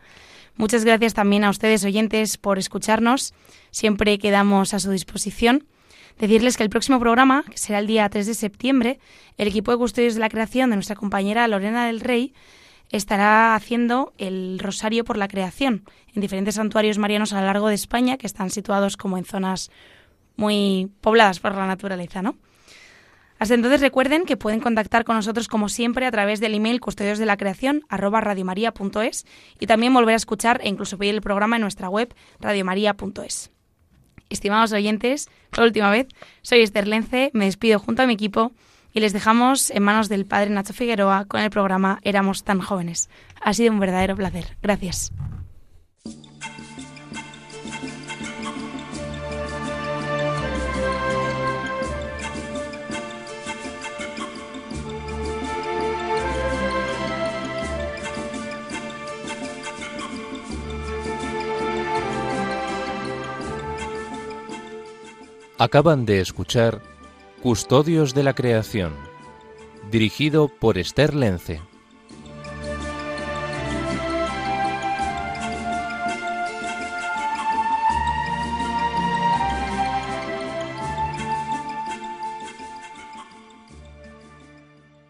Muchas gracias también a ustedes, oyentes, por escucharnos. Siempre quedamos a su disposición. Decirles que el próximo programa, que será el día 3 de septiembre, el equipo de custodios de la creación de nuestra compañera Lorena del Rey estará haciendo el Rosario por la Creación en diferentes santuarios marianos a lo largo de España que están situados como en zonas muy pobladas por la naturaleza, ¿no? Hasta entonces recuerden que pueden contactar con nosotros como siempre a través del email custodios de la creación y también volver a escuchar e incluso pedir el programa en nuestra web radiomaria.es. Estimados oyentes, por última vez, soy Esther Lence, me despido junto a mi equipo y les dejamos en manos del padre Nacho Figueroa con el programa Éramos tan jóvenes. Ha sido un verdadero placer. Gracias. Acaban de escuchar Custodios de la Creación, dirigido por Esther Lence.